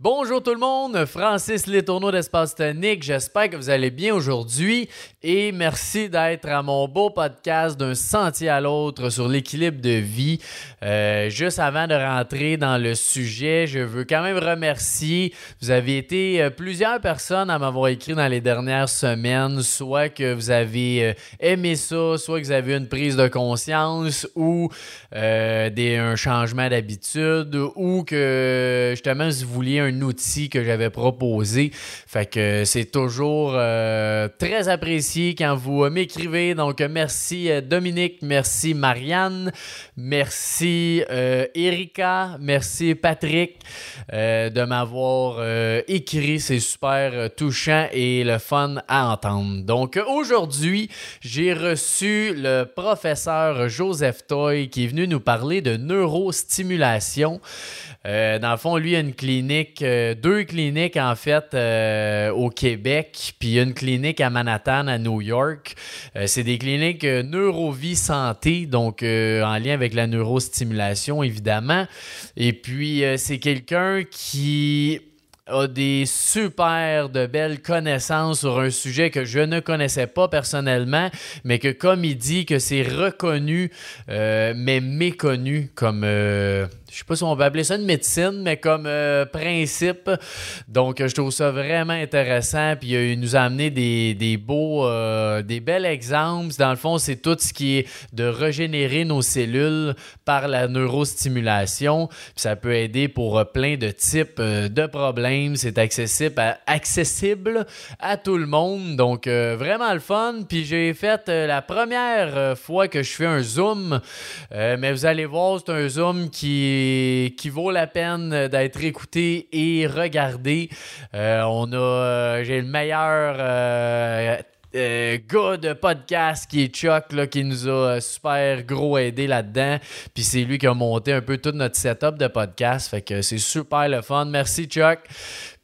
Bonjour tout le monde, Francis Letourneau d'Espace Tonique. J'espère que vous allez bien aujourd'hui et merci d'être à mon beau podcast d'un sentier à l'autre sur l'équilibre de vie. Euh, juste avant de rentrer dans le sujet, je veux quand même remercier. Vous avez été euh, plusieurs personnes à m'avoir écrit dans les dernières semaines, soit que vous avez euh, aimé ça, soit que vous avez eu une prise de conscience ou des, un changement d'habitude ou que justement vous vouliez un outil que j'avais proposé. Fait que c'est toujours euh, très apprécié quand vous m'écrivez. Donc, merci euh, Dominique, merci Marianne, merci euh, Erika, merci Patrick de m'avoir écrit. C'est super touchant et le fun à entendre. Donc, aujourd'hui, j'ai reçu le professeur Joseph Toy qui est venu nous parler de neurostimulation. Dans le fond, lui, a une clinique, euh, deux cliniques en fait euh, au Québec, puis une clinique à Manhattan, à New York. c'est des cliniques Neurovie Santé, donc en lien avec la neurostimulation, évidemment. Et puis, c'est quelqu'un qui a des super de belles connaissances sur un sujet que je ne connaissais pas personnellement, mais que comme il dit que c'est reconnu, mais méconnu comme je sais pas si on va appeler ça une médecine, mais comme euh, principe. Donc, je trouve ça vraiment intéressant. Puis, il nous a amené des, beaux, euh, des bels exemples. Dans le fond, c'est tout ce qui est de régénérer nos cellules par la neurostimulation. Puis, ça peut aider pour euh, plein de types de problèmes. C'est accessible à, tout le monde. Donc, vraiment le fun. Puis, j'ai fait la première fois que je fais un Zoom. mais vous allez voir, c'est un Zoom qui qui vaut la peine d'être écouté et regardé. Euh, on a, euh, j'ai le meilleur euh, gars de podcast qui est Chuck, là, qui nous a super gros aidé là-dedans. Puis c'est lui qui a monté un peu tout notre setup de podcast. Fait que c'est super le fun. Merci Chuck.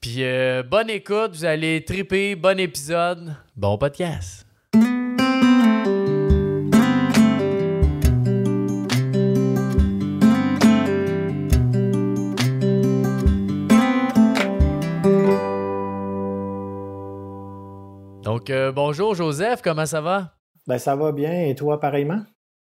Puis bonne écoute, vous allez triper, bon épisode, bon podcast. Donc, euh, bonjour Joseph, comment ça va? Ben, ça va bien. Et toi, pareillement?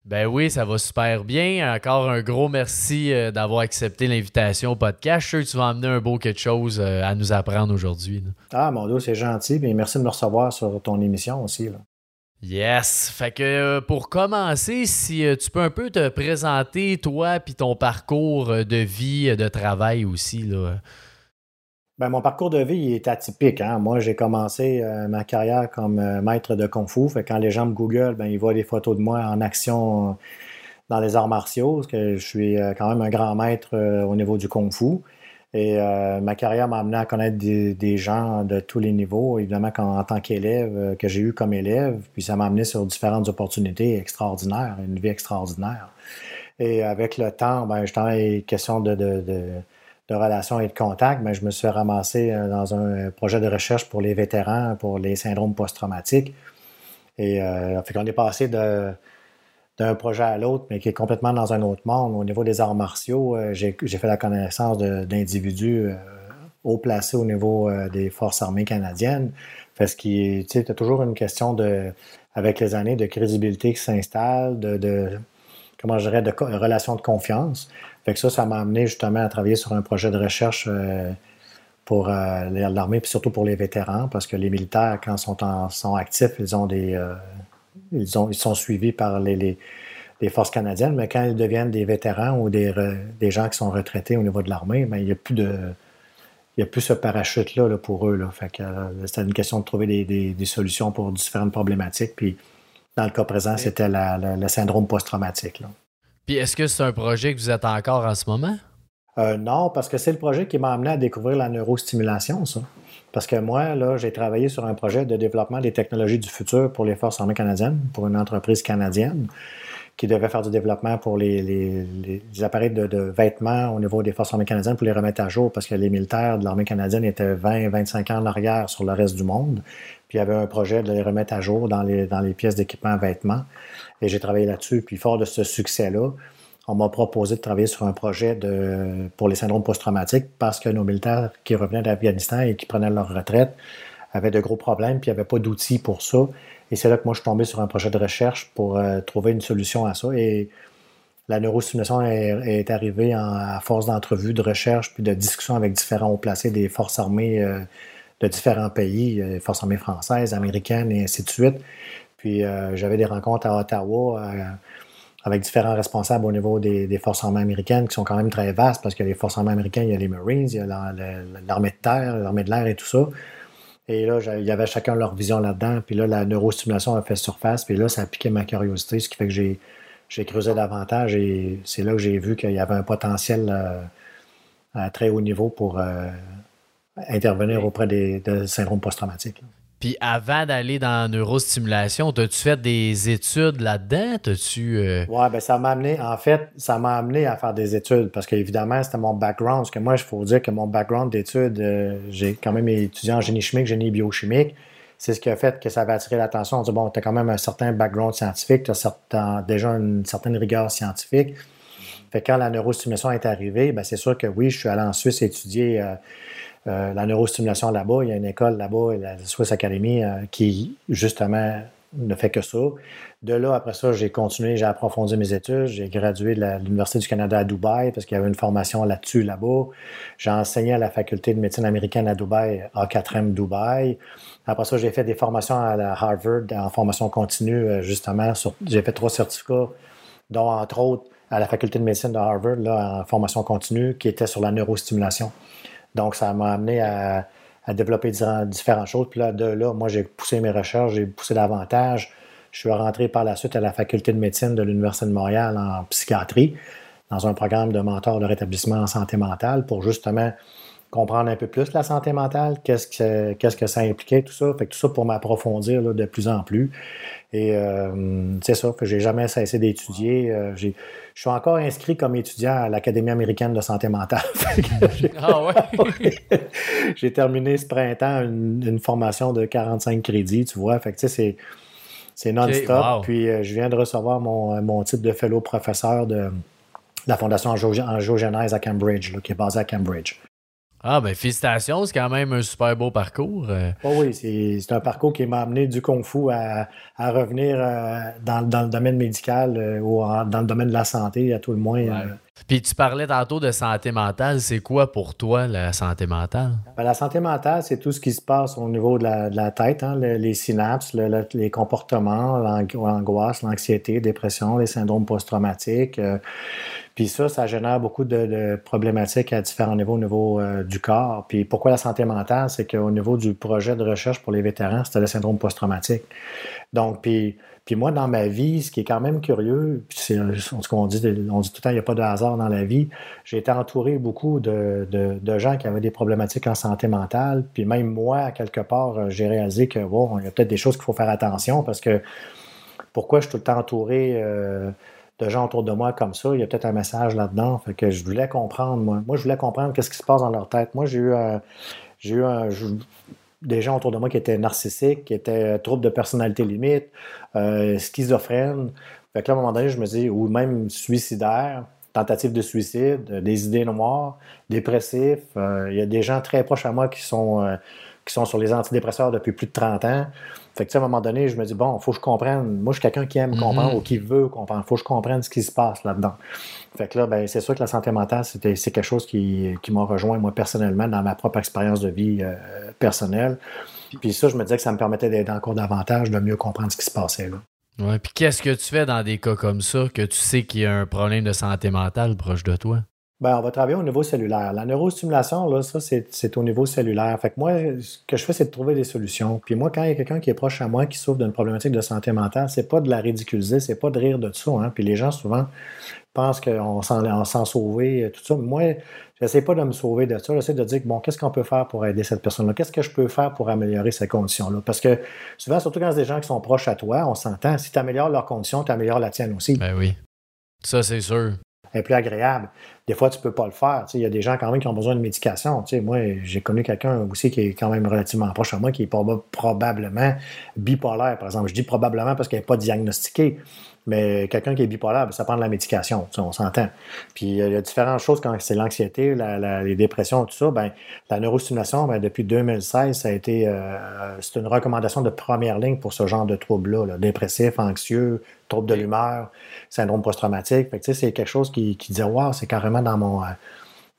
Ben oui, ça va super bien. Encore un gros merci euh, d'avoir accepté l'invitation au podcast. Je suis sûr que tu vas amener un beau quelque chose euh, à nous apprendre aujourd'hui. Ah, mon Dieu, c'est gentil. Bien, merci de me recevoir sur ton émission aussi. Là. Yes. Fait que pour commencer, si tu peux un peu te présenter, toi, puis ton parcours de vie, de travail aussi. Là. Ben, mon parcours de vie est atypique. Hein. Moi, j'ai commencé euh, ma carrière comme euh, maître de Kung Fu. Fait quand les gens me googlent, ben, ils voient des photos de moi en action dans les arts martiaux, parce que je suis euh, quand même un grand maître au niveau du Kung Fu. Et ma carrière m'a amené à connaître des, gens de tous les niveaux, évidemment en tant qu'élève, que j'ai eu comme élève, puis ça m'a amené sur différentes opportunités extraordinaires, une vie extraordinaire. Et avec le temps, ben, justement, question de de relations et de contact, mais je me suis ramassé euh, dans un projet de recherche pour les vétérans, pour les syndromes post-traumatiques. Et euh, fait est passé d'un projet à l'autre, mais qui est complètement dans un autre monde. Au niveau des arts martiaux, euh, j'ai fait la connaissance d'individus haut placés au niveau des forces armées canadiennes. Parce tu as toujours une question de, avec les années, de crédibilité qui s'installe, de, de, comment je de de confiance. Fait que ça, ça m'a amené justement à travailler sur un projet de recherche euh, pour euh, l'armée, puis surtout pour les vétérans, parce que les militaires, quand ils sont, sont actifs, ils ont des. Euh, ils, ont, ils sont suivis par les, forces canadiennes, mais quand ils deviennent des vétérans ou des, des gens qui sont retraités au niveau de l'armée, ben, il n'y a plus de. Il a plus ce parachute-là pour eux. Là. Fait que c'était une question de trouver des, solutions pour différentes problématiques. Puis dans le cas présent, c'était le syndrome post-traumatique. Puis est-ce que c'est un projet que vous êtes encore en ce moment? Euh, non, parce que c'est le projet qui m'a amené à découvrir la neurostimulation, ça. Parce que moi, là, j'ai travaillé sur un projet de développement des technologies du futur pour les Forces armées canadiennes, pour une entreprise canadienne qui devait faire du développement pour les, appareils de, vêtements au niveau des Forces armées canadiennes pour les remettre à jour parce que les militaires de l'armée canadienne étaient 20-25 ans en arrière sur le reste du monde. Puis il y avait un projet de les remettre à jour dans les, dans les pièces d'équipement vêtements. Et j'ai travaillé là-dessus. Puis fort de ce succès-là, on m'a proposé de travailler sur un projet de, pour les syndromes post-traumatiques parce que nos militaires qui revenaient d'Afghanistan et qui prenaient leur retraite avaient de gros problèmes, puis il n'y avait pas d'outils pour ça. Et c'est là que moi, je suis tombé sur un projet de recherche pour euh, trouver une solution à ça. Et la neurostimulation est, est arrivée en, à force d'entrevues, de recherche, puis de discussions avec différents hauts placés des forces armées euh, de différents pays, euh, forces armées françaises, américaines et ainsi de suite. Puis j'avais des rencontres à Ottawa avec différents responsables au niveau des, forces armées américaines qui sont quand même très vastes parce que les forces armées américaines, il y a les Marines, il y a l'armée de terre, l'armée de l'air et tout ça. Et là, il y avait chacun leur vision là-dedans. Puis là, la neurostimulation a fait surface. Puis là, ça a piqué ma curiosité, ce qui fait que j'ai, creusé davantage. Et c'est là que j'ai vu qu'il y avait un potentiel euh, à très haut niveau pour euh, intervenir auprès des, des syndromes post-traumatiques. Puis avant d'aller dans la neurostimulation, as-tu fait des études là-dedans? T'as-tu. Euh, Ouais, ben ça m'a amené, en fait, ça m'a amené à faire des études parce qu'évidemment, c'était mon background. Parce que moi, il faut dire que mon background d'études, euh, j'ai quand même étudié en génie chimique, génie biochimique. C'est ce qui a fait que ça avait attiré l'attention. On dit, bon, tu as quand même un certain background scientifique, tu as déjà une certaine rigueur scientifique. Fait que quand la neurostimulation est arrivée, ben c'est sûr que oui, je suis allé en Suisse étudier. Euh, euh, la neurostimulation là-bas. Il y a une école là-bas, la Swiss Academy, euh, qui justement ne fait que ça. De là, après ça, j'ai continué, j'ai approfondi mes études. J'ai gradué de l'Université du Canada à Dubaï parce qu'il y avait une formation là-dessus là-bas. J'ai enseigné à la faculté de médecine américaine à Dubaï, A4M Dubaï. Après ça, j'ai fait des formations à Harvard en formation continue, euh, justement. J'ai fait trois certificats, dont entre autres à la faculté de médecine de Harvard, là, en formation continue, qui était sur la neurostimulation. Donc, ça m'a amené à, développer différentes choses. Puis là, de là, moi, j'ai poussé mes recherches, j'ai poussé davantage. Je suis rentré par la suite à la faculté de médecine de l'Université de Montréal en psychiatrie, dans un programme de mentor de rétablissement en santé mentale pour justement comprendre un peu plus la santé mentale, qu'est-ce que, qu'est-ce que ça impliquait, tout ça. Fait que tout ça pour m'approfondir de plus en plus. Et euh, c'est ça, que j'ai jamais cessé d'étudier. Euh, je suis encore inscrit comme étudiant à l'Académie américaine de santé mentale. ah ouais? j'ai terminé ce printemps une, formation de 45 crédits, tu vois. Fait que tu sais, c'est, non-stop. Puis euh, je viens de recevoir mon, mon titre de fellow professeur de la Fondation Angiogenèse à Cambridge, qui est basée à Cambridge. Ah, ben félicitations, c'est quand même un super beau parcours. Oh oui, c'est un parcours qui m'a amené du Kung Fu à, à revenir euh, dans, dans, le domaine médical euh, ou dans le domaine de la santé, à tout le moins. Puis tu parlais tantôt de santé mentale. C'est quoi pour toi la santé mentale? Ben, la santé mentale, c'est tout ce qui se passe au niveau de la, de la tête, hein, les, synapses, les comportements, l'angoisse, l'anxiété, dépression, les syndromes post-traumatiques. Puis ça, ça génère beaucoup de, problématiques à différents niveaux au niveau euh, du corps. Puis pourquoi la santé mentale? C'est qu'au niveau du projet de recherche pour les vétérans, c'était le syndrome post-traumatique. Donc, puis, puis moi, dans ma vie, ce qui est quand même curieux, c'est ce qu'on dit, on dit tout le temps, il n'y a pas de hasard dans la vie. J'ai été entouré beaucoup de, de, gens qui avaient des problématiques en santé mentale. Puis même moi, quelque part, j'ai réalisé que, bon, il y a peut-être des choses qu'il faut faire attention parce que pourquoi je suis tout le temps entouré... Euh, de gens autour de moi comme ça, il y a peut-être un message là-dedans. Fait que je voulais comprendre, moi. Moi, je voulais comprendre qu'est-ce qui se passe dans leur tête. Moi, j'ai eu, j'ai eu des gens autour de moi qui étaient narcissiques, qui étaient euh, troubles de personnalité limite, euh, schizophrènes. Fait que là, à un moment donné, je me dis, ou même suicidaire, tentative de suicide, euh, des idées noires, dépressifs. il y a des gens très proches à moi qui sont, qui sont sur les antidépresseurs depuis plus de 30 ans. Fait que, à un moment donné, je me dis, bon, il faut que je comprenne. Moi, je suis quelqu'un qui aime comprendre mhm. ou qui veut comprendre. Il faut que je comprenne ce qui se passe là-dedans. Fait que là, ben, c'est sûr que la santé mentale, c'est quelque chose qui, m'a rejoint, moi, personnellement, dans ma propre expérience de vie euh, personnelle. Puis ça, je me disais que ça me permettait d'aider encore davantage, de mieux comprendre ce qui se passait là. Ouais, puis qu'est-ce que tu fais dans des cas comme ça, que tu sais qu'il y a un problème de santé mentale proche de toi? Ben, on va travailler au niveau cellulaire. La neurostimulation, là, ça, c'est au niveau cellulaire. Fait que moi, ce que je fais, c'est de trouver des solutions. Puis moi, quand il y a quelqu'un qui est proche à moi, qui souffre d'une problématique de santé mentale, c'est pas de la ridiculiser, c'est pas de rire de ça. Hein. Puis les gens, souvent, pensent qu'on s'en sauver, tout ça. Moi, j'essaie pas de me sauver de ça. J'essaie de dire, bon, qu'est-ce qu'on peut faire pour aider cette personne-là? Qu'est-ce que je peux faire pour améliorer ces conditions-là? Parce que souvent, surtout quand c'est des gens qui sont proches à toi, on s'entend. Si tu améliores leurs conditions, tu améliores la tienne aussi. Ben oui. Ça, c'est sûr est plus agréable. Des fois, tu ne peux pas le faire. Il y a des gens quand même qui ont besoin de médication. moi, j'ai connu quelqu'un aussi qui est quand même relativement proche de moi, qui est probablement bipolaire, par exemple. Je dis probablement parce qu'elle n'est pas diagnostiquée. Mais quelqu'un qui est bipolaire, ben, ça prend de la médication, on s'entend. Puis il y a différentes choses quand c'est l'anxiété, les dépressions, tout ça. Ben, la neurostimulation, ben, depuis 2016, ça a été euh, c'est une recommandation de première ligne pour ce genre de troubles-là, dépressif, anxieux, troubles de l'humeur, syndrome post-traumatique. c'est quelque chose qui, qui dit Wow, c'est carrément dans mon. Euh,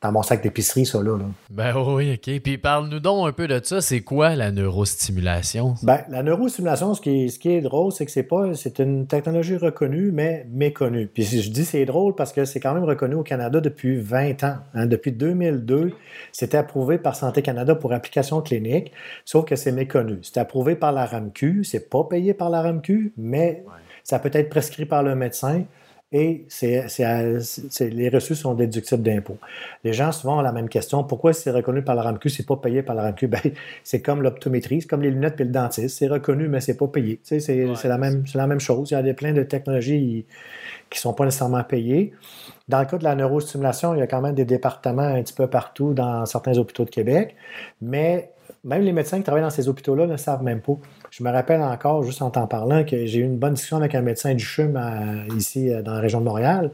dans mon sac d'épicerie, ça, là, Ben oui, OK. Puis parle-nous donc un peu de ça. C'est quoi la neurostimulation? Ben, la neurostimulation, ce qui est, ce qui est drôle, c'est que c'est pas, c'est une technologie reconnue, mais méconnue. Puis je dis c'est drôle parce que c'est quand même reconnu au Canada depuis 20 ans. Hein. Depuis 2002, c'était approuvé par Santé Canada pour application clinique, sauf que c'est méconnu. C'est approuvé par la RAMQ, c'est pas payé par la RAMQ, mais ça peut être prescrit par le médecin et c'est, les reçus sont déductibles d'impôts. Les gens souvent ont la même question. Pourquoi c'est reconnu par la RAMQ, c'est pas payé par la RAMQ? Ben, c'est comme l'optométrie, c'est comme les lunettes et le dentiste. C'est reconnu, mais c'est pas payé. c'est, la même, la même chose. Il y a des, plein de technologies qui sont pas nécessairement payées. Dans le cas de la neurostimulation, il y a quand même des départements un petit peu partout dans certains hôpitaux de Québec, mais même les médecins qui travaillent dans ces hôpitaux-là ne savent même pas. Je me rappelle encore, juste en t'en parlant, que j'ai eu une bonne discussion avec un médecin du CHUM ici euh, dans la région de Montréal.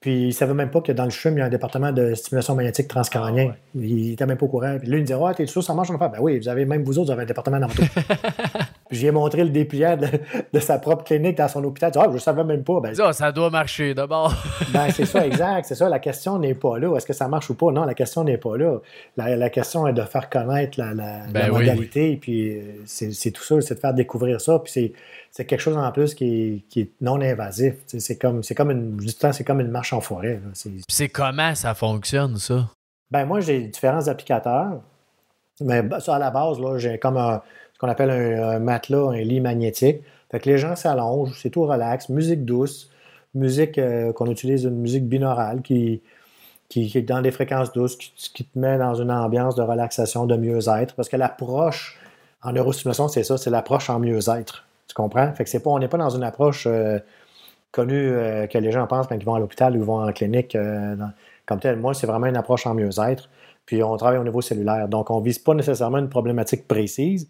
Puis il ne savait même pas que dans le CHUM, il y a un département de stimulation magnétique transcrânien. Ah, il n'était même pas au courant. Puis là, il me disait Ah, t'es sûr, ça marche en affaire? Ben oui, vous avez même vous autres, vous avez un département d'arto. puis j'ai montré le dépliant de, sa propre clinique dans son hôpital. Ah, je ne savais même pas. Ben, ça, ça doit marcher d'abord. ben, c'est ça, exact. C'est ça. La question n'est pas là. Est-ce que ça marche ou pas? Non, la question n'est pas là. La, question est de faire connaître la, ben modalité. Puis euh, c'est tout ça, c'est de faire découvrir ça. Puis c'est quelque chose en plus qui est, non invasif. C'est comme, comme, une, c'est comme une marche en forêt. C'est comment ça fonctionne, ça? Ben moi, j'ai différents applicateurs. Mais ça, à la base, j'ai comme ce qu'on appelle un, matelas, un lit magnétique. Fait que les gens s'allongent, c'est tout relax, musique douce, musique euh, qu'on utilise, une musique binaurale qui, qui, est dans des fréquences douces, qui, te met dans une ambiance de relaxation, de mieux-être. Parce que l'approche en neurostimulation, c'est ça, c'est l'approche en mieux-être. Tu comprends? Fait que c'est pas, on n'est pas dans une approche euh, connue euh, que les gens pensent quand ils vont à l'hôpital ou ils vont en clinique comme tel. Moi, c'est vraiment une approche en mieux-être. Puis on travaille au niveau cellulaire. Donc, on ne vise pas nécessairement une problématique précise,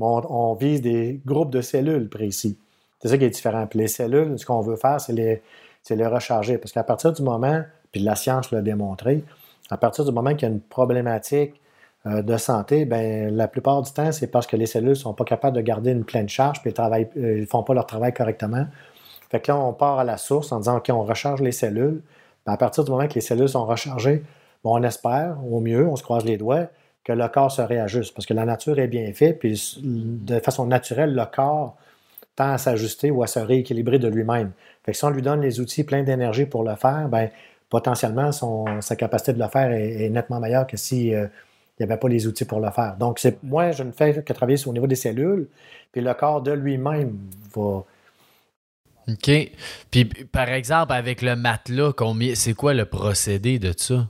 on, vise des groupes de cellules précis. C'est ça qui est différent. Puis les cellules, ce qu'on veut faire, c'est les, recharger. Parce qu'à partir du moment, puis la science l'a démontré, à partir du moment qu'il y a une problématique euh, de santé, ben, la plupart du temps, c'est parce que les cellules ne sont pas capables de garder une pleine charge, puis ils ne euh, font pas leur travail correctement. Fait que là, on part à la source en disant, OK, on recharge les cellules. Ben, à partir du moment que les cellules sont rechargées, on espère, au mieux, on se croise les doigts, que le corps se réajuste. Parce que la nature est bien faite, puis de façon naturelle, le corps tend à s'ajuster ou à se rééquilibrer de lui-même. Fait que si on lui donne les outils pleins d'énergie pour le faire, ben, potentiellement, sa capacité de le faire est, nettement meilleure que si euh, n'y avait pas les outils pour le faire. Donc, c'est moi, je ne fais que travailler au niveau des cellules, puis le corps de lui-même va. OK. Puis, par exemple, avec le matelas, c'est quoi le procédé de ça?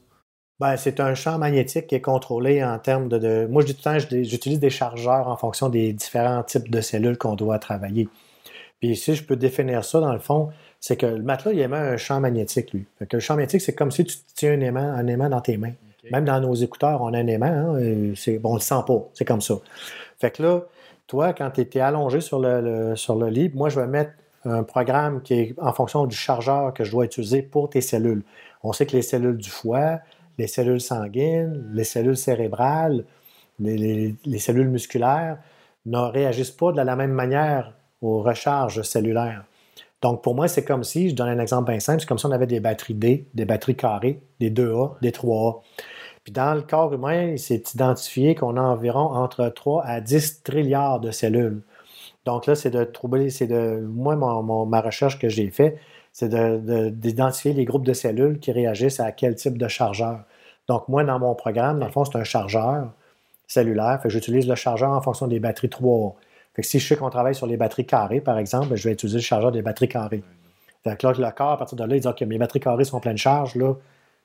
Ben, c'est un champ magnétique qui est contrôlé en termes de. Moi, je dis tout le temps, j'utilise des chargeurs en fonction des différents types de cellules qu'on doit travailler. Puis si je peux définir ça, dans le fond, c'est que le matelas, il émet un champ magnétique, lui. que le champ magnétique, c'est comme si tu tiens un aimant, un aimant dans tes mains. Même dans nos écouteurs, on a un aimant. Hein, bon, on ne le sent pas. C'est comme ça. Fait que là, toi, quand tu étais allongé sur le, sur le lit, moi, je vais mettre un programme qui est en fonction du chargeur que je dois utiliser pour tes cellules. On sait que les cellules du foie, les cellules sanguines, les cellules cérébrales, les, cellules musculaires ne réagissent pas de la même manière aux recharges cellulaires. Donc, pour moi, c'est comme si, je donne un exemple bien simple, c'est comme si on avait des batteries D, des batteries carrées, des 2A, des 3A. Puis dans le corps humain, il s'est identifié qu'on a environ entre 3 à 10 trilliards de cellules. Donc là, c'est de trouver, c'est de. Moi, ma recherche que j'ai faite, c'est d'identifier les groupes de cellules qui réagissent à quel type de chargeur. Donc, moi, dans mon programme, dans le fond, c'est un chargeur cellulaire. j'utilise le chargeur en fonction des batteries 3A. Fait que si je sais qu'on travaille sur les batteries carrées, par exemple, je vais utiliser le chargeur des batteries carrées. Fait que là, le corps, à partir de là, il dit OK, mes batteries carrées sont pleines de charge, là.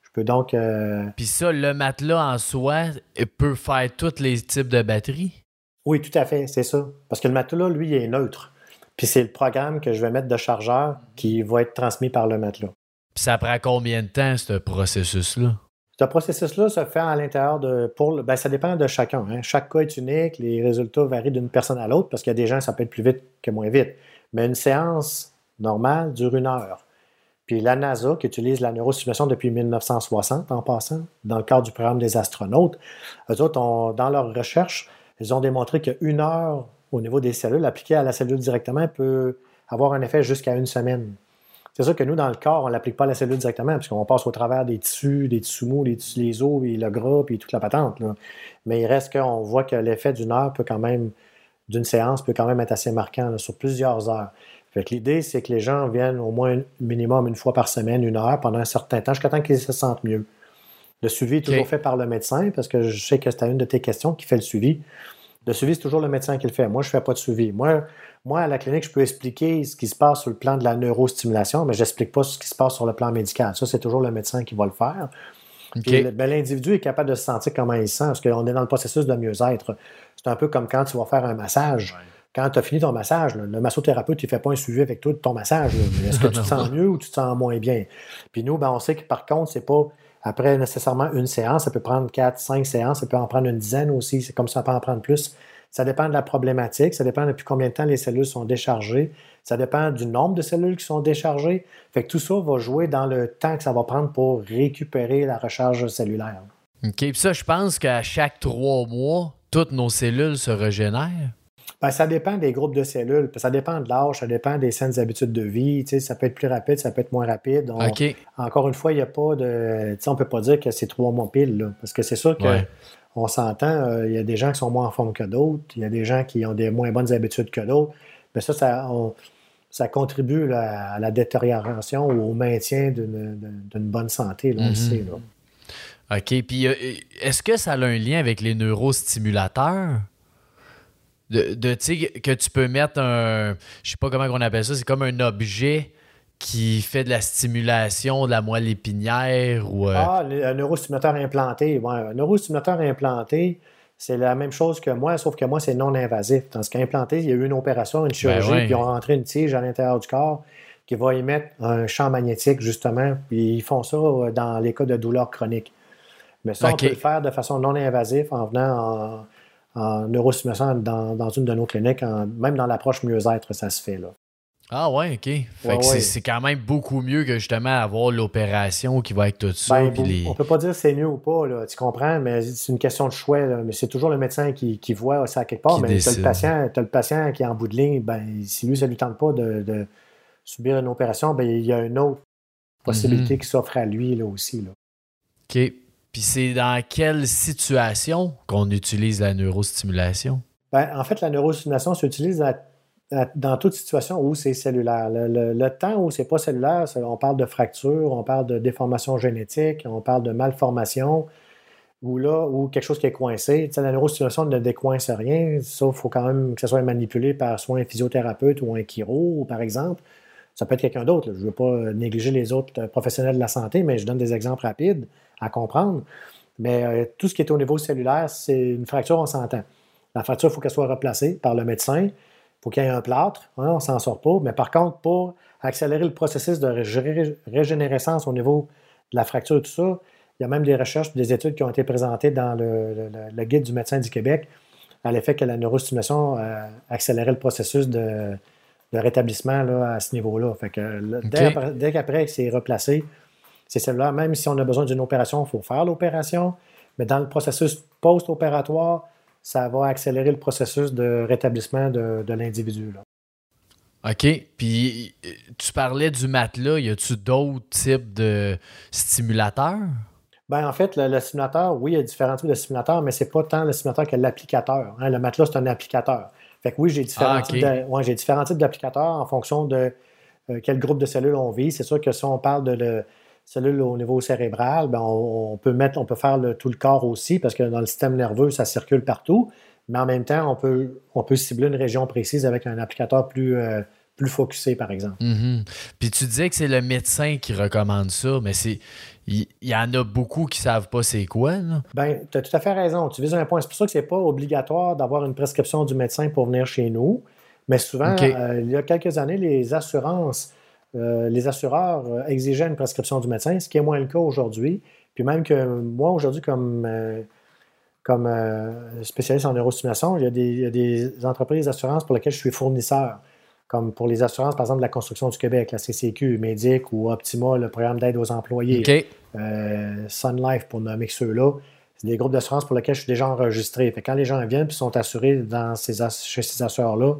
Je peux donc. Euh, Puis ça, le matelas en soi peut faire tous les types de batteries? Oui, tout à fait, c'est ça. Parce que le matelas, lui, il est neutre. Puis c'est le programme que je vais mettre de chargeur qui va être transmis par le matelas. Puis ça prend combien de temps, ce processus-là? Ce processus-là se fait à l'intérieur de. Pour, ben, ça dépend de chacun. Hein. Chaque cas est unique, les résultats varient d'une personne à l'autre parce qu'il y a des gens, ça peut plus vite que moins vite. Mais une séance normale dure une heure. Puis la NASA, qui utilise la neurostimulation depuis 1960 en passant, dans le cadre du programme des astronautes, eux autres, dans leur recherche, ils ont démontré qu'une heure au niveau des cellules, appliquée à la cellule directement, peut avoir un effet jusqu'à une semaine. C'est sûr que nous, dans le corps, on ne l'applique pas à la cellule directement, puisqu'on passe au travers des tissus, des tissus mous, tissus, les os, et le gras, puis toute la patente. Mais il reste qu'on voit que l'effet d'une heure peut quand même, d'une séance, peut quand même être assez marquant sur plusieurs heures. Fait l'idée, c'est que les gens viennent au moins minimum une fois par semaine, une heure, pendant un certain temps, jusqu'à temps qu'ils se sentent mieux. Le suivi est toujours fait par le médecin, parce que je sais que c'était une de tes questions qui fait le suivi. Le suivi, c'est toujours le médecin qui le fait. Moi, je ne fais pas de suivi. Moi, moi, à la clinique, je peux expliquer ce qui se passe sur le plan de la neurostimulation, mais je n'explique pas ce qui se passe sur le plan médical. Ça, c'est toujours le médecin qui va le faire. Ben, l'individu est capable de se sentir comment il se sent, parce qu'on est dans le processus de mieux-être. C'est un peu comme quand tu vas faire un massage. Quand tu as fini ton massage, le massothérapeute, il ne fait pas un suivi avec toi de ton massage. Est-ce que tu te sens mieux ou tu te sens moins bien? Puis nous, ben, on sait que par contre, c'est pas après nécessairement une séance, ça peut prendre quatre, cinq séances, ça peut en prendre une dizaine aussi. C'est comme ça, ça peut en prendre plus. Ça dépend de la problématique, ça dépend depuis combien de temps les cellules sont déchargées, ça dépend du nombre de cellules qui sont déchargées. Fait que tout ça va jouer dans le temps que ça va prendre pour récupérer la recharge cellulaire. OK. Puis ça, je pense qu'à chaque trois mois, toutes nos cellules se régénèrent. Bien, ça dépend des groupes de cellules, ça dépend de l'âge, ça dépend des saines habitudes de vie. Ça peut être plus rapide, ça peut être moins rapide. Encore une fois, il n'y a pas de. On ne peut pas dire que c'est trois mois pile, parce que c'est sûr que on s'entend, euh, il y a des gens qui sont moins en forme que d'autres, il y a des gens qui ont des moins bonnes habitudes que d'autres. Mais ça, ça, contribue à la détérioration ou au maintien d'une bonne santé, là, on le sait. OK. Puis, euh, est-ce que ça a un lien avec les neurostimulateurs? De, de que tu peux mettre un. Je sais pas comment on appelle ça, c'est comme un objet qui fait de la stimulation de la moelle épinière ou. Euh, ah, un neurostimulateur implanté. Ouais, un neurostimulateur implanté, c'est la même chose que moi, sauf que moi, c'est non invasif. Dans ce cas implanté, il y a eu une opération, une ben chirurgie, puis ils ont rentré une tige à l'intérieur du corps qui va émettre un champ magnétique, justement. Puis ils font ça euh, dans les cas de douleur chronique. Mais ça, on peut le faire de façon non invasive en venant en, en neurostimulation dans, dans, une de nos cliniques, même dans l'approche mieux-être, ça se fait. Là. Ah ouais, ok. Fait que c'est quand même beaucoup mieux que justement avoir l'opération qui va être tout ça. Ben, On peut pas dire c'est mieux ou pas, là, tu comprends, mais c'est une question de choix. Mais c'est toujours le médecin qui, voit ça à quelque part. mais tu as, le patient, as le patient qui est en bout de ligne, ben, si lui, ça ne lui tente pas de, subir une opération, ben, il y a une autre possibilité mhm. qui s'offre à lui là, aussi. Là. OK. Puis c'est dans quelle situation qu'on utilise la neurostimulation? Ben, en fait, la neurostimulation s'utilise à dans toute situation où c'est cellulaire. Le, temps où c'est pas cellulaire, on parle de fracture, on parle de déformation génétique, on parle de malformation, ou là, ou quelque chose qui est coincé. la neurostimulation ne décoince rien, sauf faut quand même que ça soit manipulé par soit un physiothérapeute ou un chiro, par exemple. Ça peut être quelqu'un d'autre. Je ne veux pas négliger les autres professionnels de la santé, mais je donne des exemples rapides à comprendre. Mais euh, tout ce qui est au niveau cellulaire, c'est une fracture, on s'entend. La fracture, il faut qu'elle soit replacée par le médecin faut qu'il y ait un plâtre, hein, on ne s'en sort pas. Mais par contre, pour accélérer le processus de régénérescence au niveau de la fracture et tout ça, il y a même des recherches, des études qui ont été présentées dans le, guide du médecin du Québec à l'effet que la neurostimulation euh, accélérait le processus de, rétablissement là, à ce niveau-là. Fait que dès, qu'après c'est replacé, c'est celle-là, même si on a besoin d'une opération, il faut faire l'opération. Mais dans le processus post-opératoire, ça va accélérer le processus de rétablissement de, l'individu. OK. Puis tu parlais du matelas. Y a-tu d'autres types de stimulateurs? Ben, en fait, le, stimulateur, oui, il y a différents types de stimulateurs, mais c'est pas tant le stimulateur que l'applicateur. Hein. Le matelas, c'est un applicateur. Fait que oui, j'ai différents, ah, types différents types d'applicateurs en fonction de euh, quel groupe de cellules on vit. C'est sûr que si on parle de le, cellules au niveau cérébral, ben, on, peut mettre, on peut faire tout le corps aussi, parce que dans le système nerveux, ça circule partout. Mais en même temps, on peut, on peut cibler une région précise avec un applicateur plus, euh, plus focusé, par exemple. Mm-hmm. Puis tu disais que c'est le médecin qui recommande ça, mais c'est. Il y, en a beaucoup qui ne savent pas c'est quoi. Bien, tu as tout à fait raison. Tu vises un point. C'est pour ça que ce n'est pas obligatoire d'avoir une prescription du médecin pour venir chez nous. Mais souvent, euh, il y a quelques années, les assurances les assureurs exigeaient une prescription du médecin, ce qui est moins le cas aujourd'hui. Puis même que moi, aujourd'hui, comme, comme spécialiste en neurostimulation, il y, a des, il y a des entreprises d'assurance pour lesquelles je suis fournisseur comme pour les assurances, par exemple, de la construction du Québec, la CCQ, Médic ou Optima, le programme d'aide aux employés, euh, Sun Life, pour nommer ceux-là. C'est des groupes d'assurance pour lesquels je suis déjà enregistré. Fait quand les gens viennent et sont assurés dans ces chez ces assureurs-là,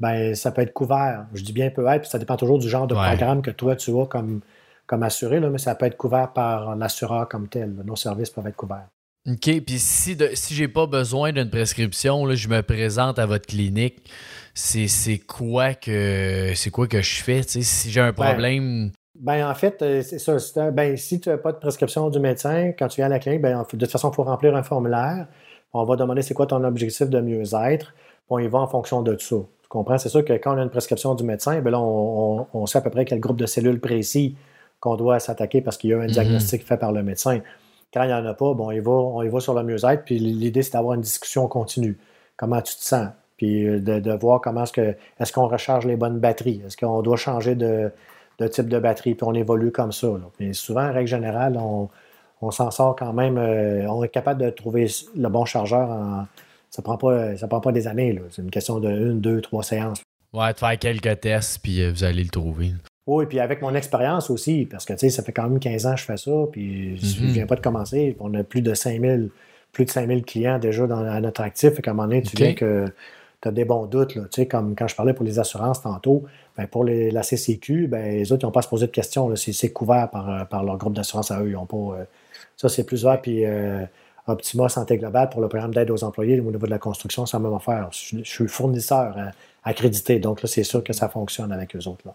ben, ça peut être couvert. Je dis bien peut être, puis ça dépend toujours du genre de programme que toi, tu as comme, comme assuré, là, mais ça peut être couvert par l'assureur comme tel. Nos services peuvent être couverts. OK. Puis si, de, si j'ai pas besoin d'une prescription, là, je me présente à votre clinique c'est quoi que c'est quoi que je fais si j'ai un ben, problème ben, en fait, euh, c'est ça. Ben, si tu n'as pas de prescription du médecin, quand tu viens à la clinique, ben, de toute façon, il faut remplir un formulaire. On va demander c'est quoi ton objectif de mieux-être. On y va en fonction de ça. Comprends? C'est sûr que quand on a une prescription du médecin, ben là, on, sait à peu près quel groupe de cellules précis qu'on doit s'attaquer parce qu'il y a un mm-hmm. diagnostic fait par le médecin. Quand il n'y en a pas, bon, on, y va, on y va sur le mieux-être. Puis l'idée, c'est d'avoir une discussion continue. Comment tu te sens? puis euh, de, voir comment est-ce que est-ce qu'on recharge les bonnes batteries, est-ce qu'on doit changer de, type de batterie, puis on évolue comme ça. Là. souvent, en règle générale, on, s'en sort quand même, euh, on est capable de trouver le bon chargeur en. Ça prend pas, ça prend pas des années. C'est une question de une, deux, trois séances. Ouais, de faire quelques tests, puis euh, vous allez le trouver. Oui, puis avec mon expérience aussi, parce que ça fait quand même 15 ans que je fais ça, puis je ne mm-hmm. viens pas de commencer. On a plus de 5000 plus de 5000 clients déjà dans, à notre actif. Fait qu'à un moment donné, tu viens que tu as des bons doutes. Là, comme quand je parlais pour les assurances tantôt, ben pour la CCQ, ben, les autres, ils n'ont pas à se poser de questions. C'est couvert par, euh, par, leur groupe d'assurance à eux. Ils ont pas, euh, ça, c'est plus vert. Puis euh, Optima Santé Globale pour le programme d'aide aux employés au niveau de la construction, c'est la même affaire. Je, je suis fournisseur accrédité. Donc là, c'est sûr que ça fonctionne avec eux autres. Là.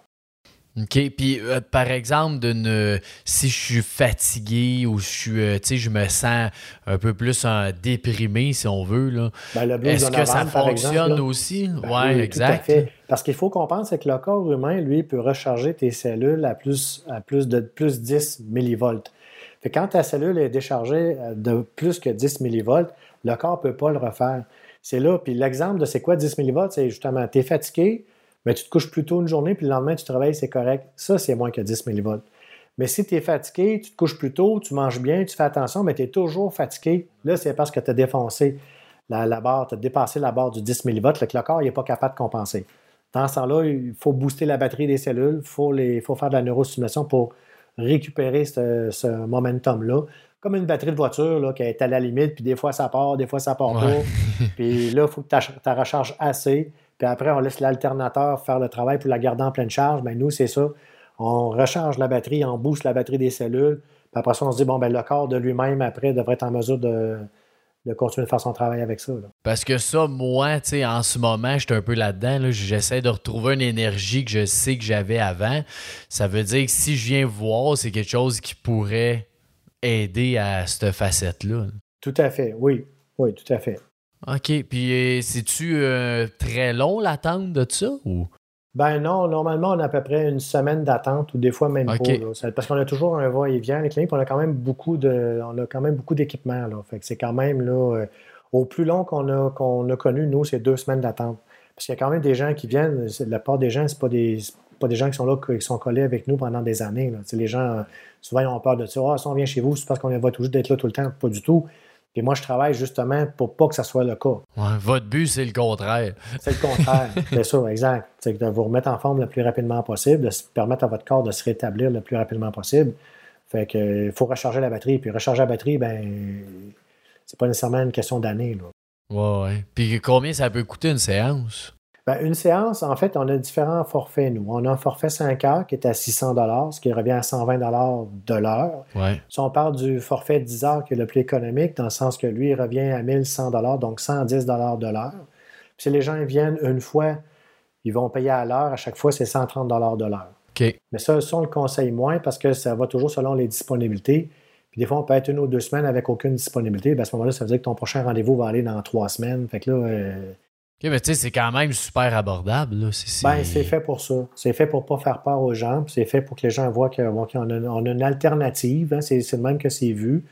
OK. Puis, euh, par exemple, d'une, si je suis fatigué ou je, suis, euh, je me sens un peu plus déprimé, si on veut, là, ben, est-ce que ça fonctionne aussi? Ben oui, exact. Parce qu'il faut comprendre, c'est que le corps humain, lui, peut recharger tes cellules à plus, à plus de plus 10 millivolts. Fait quand ta cellule est déchargée euh, de plus que 10 millivolts, le corps ne peut pas le refaire. C'est là. Puis l'exemple de c'est quoi 10 millivolts, c'est justement, tu es fatigué, mais tu te couches plus tôt une journée, puis le lendemain, tu travailles, c'est correct. Ça, c'est moins que 10 millivolts. Mais si tu es fatigué, tu te couches plus tôt, tu manges bien, tu fais attention, mais tu es toujours fatigué, là, c'est parce que tu as défoncé la, barre, tu as dépassé la barre du 10 millivolts, le corps n'est pas capable de compenser. Dans ce temps-là, il faut booster la batterie des cellules, il faut, faut, faire de la neurostimulation pour récupérer ce, momentum-là. Comme une batterie de voiture là, qui est à la limite, puis des fois ça part, des fois ça part pas. puis là, il faut que tu la recharges assez puis après, on laisse l'alternateur faire le travail pour la garder en pleine charge. Bien, nous, c'est ça. On recharge la batterie, on booste la batterie des cellules. Puis après ça, on se dit, bon, ben, le corps de lui-même, après, devrait être en mesure de, continuer de faire son travail avec ça. Parce que ça, moi, tu sais, en ce moment, je suis un peu là-dedans. J'essaie de retrouver une énergie que je sais que j'avais avant. Ça veut dire que si je viens voir, c'est quelque chose qui pourrait aider à cette facette-là. Tout à fait, oui. Oui, tout à fait. OK. Puis, euh, c'est-tu euh, très long l'attente de ça ou? Ben non, normalement, on a à peu près une semaine d'attente ou des fois même pas. parce qu'on a toujours un va-et-vient. Les cliniques, on a quand même beaucoup de, on a quand même beaucoup d'équipements. Fait que c'est quand même là, euh, au plus long qu'on a, qu'on a connu, nous, c'est deux semaines d'attente. Parce qu'il y a quand même des gens qui viennent. La part des gens, c'est pas des, pas des gens qui sont là, qui sont collés avec nous pendant des années. Les gens, souvent, ils ont peur de dire Ah, si on vient chez vous, c'est parce qu'on va toujours d'être là tout le temps. Pas du tout. Et moi, je travaille justement pour pas que ça soit le cas. votre but, c'est le contraire. C'est le contraire, c'est ça, exact. C'est de vous remettre en forme le plus rapidement possible, de permettre à votre corps de se rétablir le plus rapidement possible. Fait que il faut recharger la batterie. Puis recharger la batterie, ben c'est pas nécessairement une question d'année. Ouais, ouais. Puis combien ça peut coûter une séance? Ben, une séance, en fait, on a différents forfaits, nous. On a un forfait 5 heures qui est à 600 ce qui revient à 120 de l'heure. Si on parle du forfait 10 heures qui est le plus économique, dans le sens que lui, il revient à 1100 donc 110 de l'heure. Puis si les gens viennent une fois, ils vont payer à l'heure. À chaque fois, c'est 130 de l'heure. Mais ça, ça, on le conseille moins parce que ça va toujours selon les disponibilités. Puis des fois, on peut être une ou deux semaines avec aucune disponibilité. Ben, à ce moment-là, ça veut dire que ton prochain rendez-vous va aller dans trois semaines. Fait que là, euh, OK, mais tu sais, c'est quand même super abordable. Là. C'est, Ben, c'est fait pour ça. C'est fait pour ne pas faire peur aux gens. C'est fait pour que les gens voient qu'on a, une alternative. Hein. C'est, le même que c'est vu.